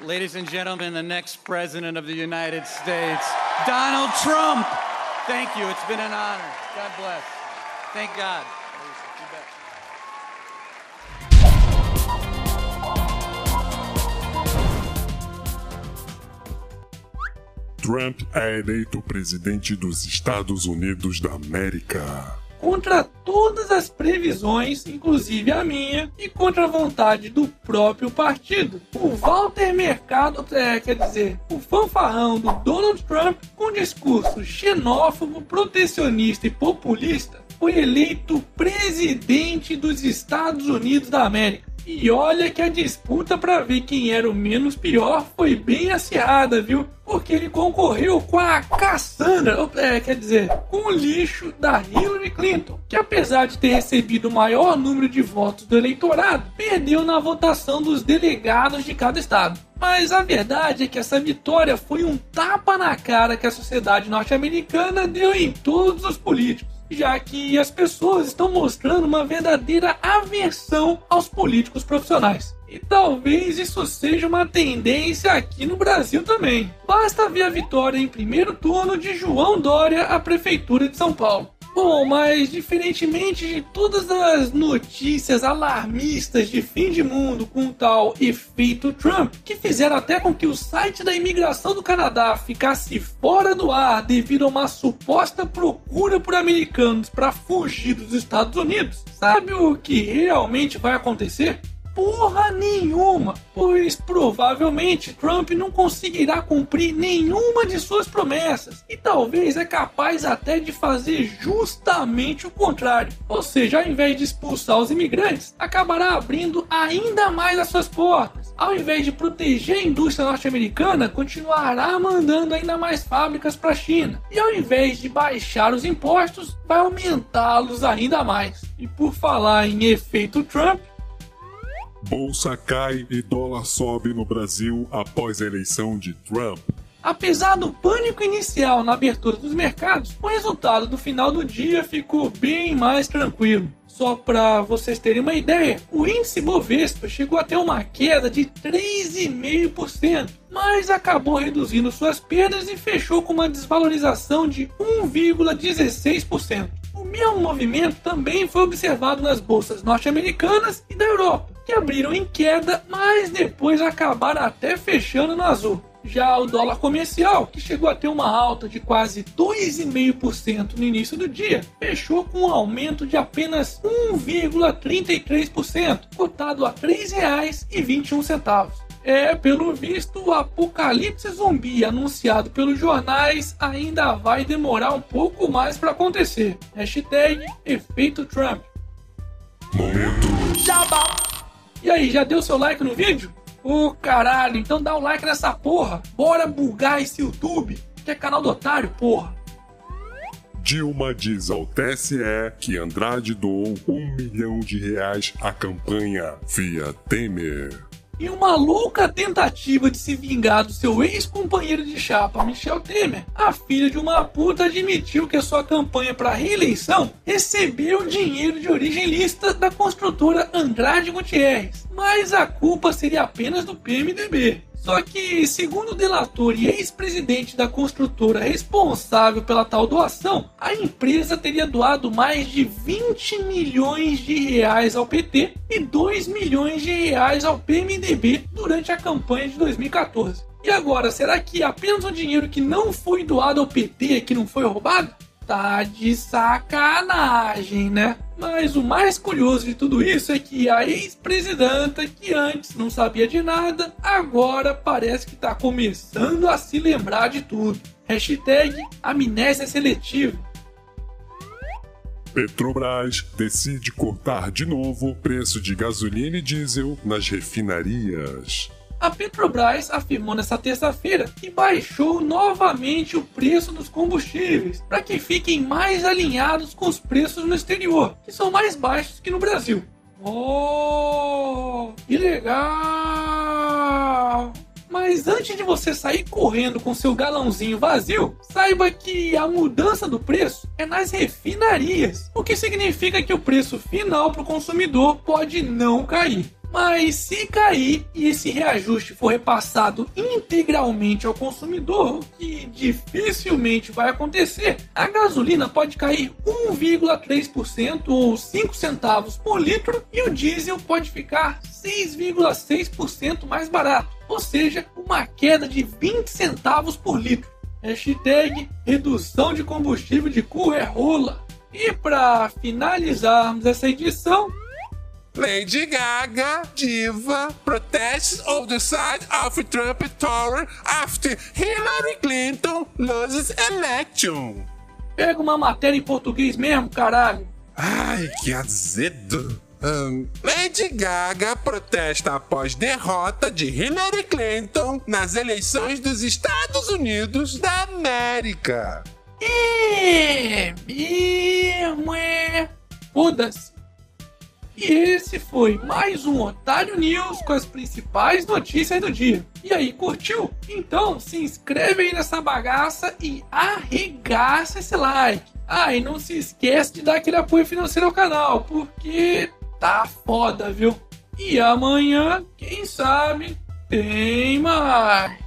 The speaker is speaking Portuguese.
Ladies and gentlemen, the next president of the United States, Donald Trump. Thank you. It's been an honor. God bless. Thank God. Trump é eleito presidente dos Estados Unidos da América. Contra todas as previsões, inclusive a minha, e contra a vontade do próprio partido. O Walter Mercado, é, quer dizer, o fanfarrão do Donald Trump, com discurso xenófobo, protecionista e populista, foi eleito presidente dos Estados Unidos da América. E olha que a disputa para ver quem era o menos pior foi bem acirrada, viu? Porque ele concorreu com a Cassandra, é, quer dizer, com o lixo da Hillary Clinton, que apesar de ter recebido o maior número de votos do eleitorado, perdeu na votação dos delegados de cada estado. Mas a verdade é que essa vitória foi um tapa na cara que a sociedade norte-americana deu em todos os políticos já que as pessoas estão mostrando uma verdadeira aversão aos políticos profissionais. E talvez isso seja uma tendência aqui no Brasil também. Basta ver a vitória em primeiro turno de João Dória à Prefeitura de São Paulo. Bom, mas diferentemente de todas as notícias alarmistas de fim de mundo com o tal efeito Trump, que fizeram até com que o site da imigração do Canadá ficasse fora do ar devido a uma suposta procura por americanos para fugir dos Estados Unidos, sabe o que realmente vai acontecer? Porra nenhuma, pois provavelmente Trump não conseguirá cumprir nenhuma de suas promessas e talvez é capaz até de fazer justamente o contrário. Ou seja, ao invés de expulsar os imigrantes, acabará abrindo ainda mais as suas portas. Ao invés de proteger a indústria norte-americana, continuará mandando ainda mais fábricas para a China. E ao invés de baixar os impostos, vai aumentá-los ainda mais. E por falar em efeito Trump, Bolsa cai e dólar sobe no Brasil após a eleição de Trump. Apesar do pânico inicial na abertura dos mercados, o resultado do final do dia ficou bem mais tranquilo. Só para vocês terem uma ideia, o índice Bovespa chegou a ter uma queda de 3,5%, mas acabou reduzindo suas perdas e fechou com uma desvalorização de 1,16%. O mesmo movimento também foi observado nas bolsas norte-americanas e da Europa que abriram em queda, mas depois acabaram até fechando no azul. Já o dólar comercial, que chegou a ter uma alta de quase 2,5% no início do dia, fechou com um aumento de apenas 1,33%, cotado a R$ 3,21. É, pelo visto, o apocalipse zumbi anunciado pelos jornais ainda vai demorar um pouco mais para acontecer. Hashtag efeito Trump. Momento. Jabá. E aí, já deu seu like no vídeo? Ô oh, caralho, então dá um like nessa porra. Bora bugar esse YouTube, que é canal do otário, porra. Dilma diz ao TSE que Andrade doou um milhão de reais à campanha via Temer. Em uma louca tentativa de se vingar do seu ex-companheiro de chapa, Michel Temer, a filha de uma puta admitiu que a sua campanha para reeleição recebeu dinheiro de origem lícita da construtora Andrade Gutierrez, mas a culpa seria apenas do PMDB. Só que, segundo o delator e ex-presidente da construtora responsável pela tal doação, a empresa teria doado mais de 20 milhões de reais ao PT e 2 milhões de reais ao PMDB durante a campanha de 2014. E agora, será que apenas o dinheiro que não foi doado ao PT é que não foi roubado? Tá de sacanagem, né? Mas o mais curioso de tudo isso é que a ex-presidenta, que antes não sabia de nada, agora parece que está começando a se lembrar de tudo. Hashtag amnésia seletiva. Petrobras decide cortar de novo o preço de gasolina e diesel nas refinarias. A Petrobras afirmou nesta terça-feira que baixou novamente o preço dos combustíveis para que fiquem mais alinhados com os preços no exterior, que são mais baixos que no Brasil. Oh, que legal! Mas antes de você sair correndo com seu galãozinho vazio, saiba que a mudança do preço é nas refinarias, o que significa que o preço final para o consumidor pode não cair. Mas se cair e esse reajuste for repassado integralmente ao consumidor, o que dificilmente vai acontecer, a gasolina pode cair 1,3% ou 5 centavos por litro e o diesel pode ficar 6,6% mais barato, ou seja, uma queda de 20 centavos por litro. Hashtag redução de combustível de cu é rola. E para finalizarmos essa edição, Lady Gaga, diva, protests on the side of Trump Tower after Hillary Clinton loses election. Pega uma matéria em português mesmo, caralho. Ai, que azedo. Um, Lady Gaga protesta após derrota de Hillary Clinton nas eleições dos Estados Unidos da América. É mesmo, é. E esse foi mais um Otário News com as principais notícias do dia. E aí, curtiu? Então se inscreve aí nessa bagaça e arregaça esse like. Ah, e não se esquece de dar aquele apoio financeiro ao canal, porque tá foda, viu? E amanhã, quem sabe, tem mais.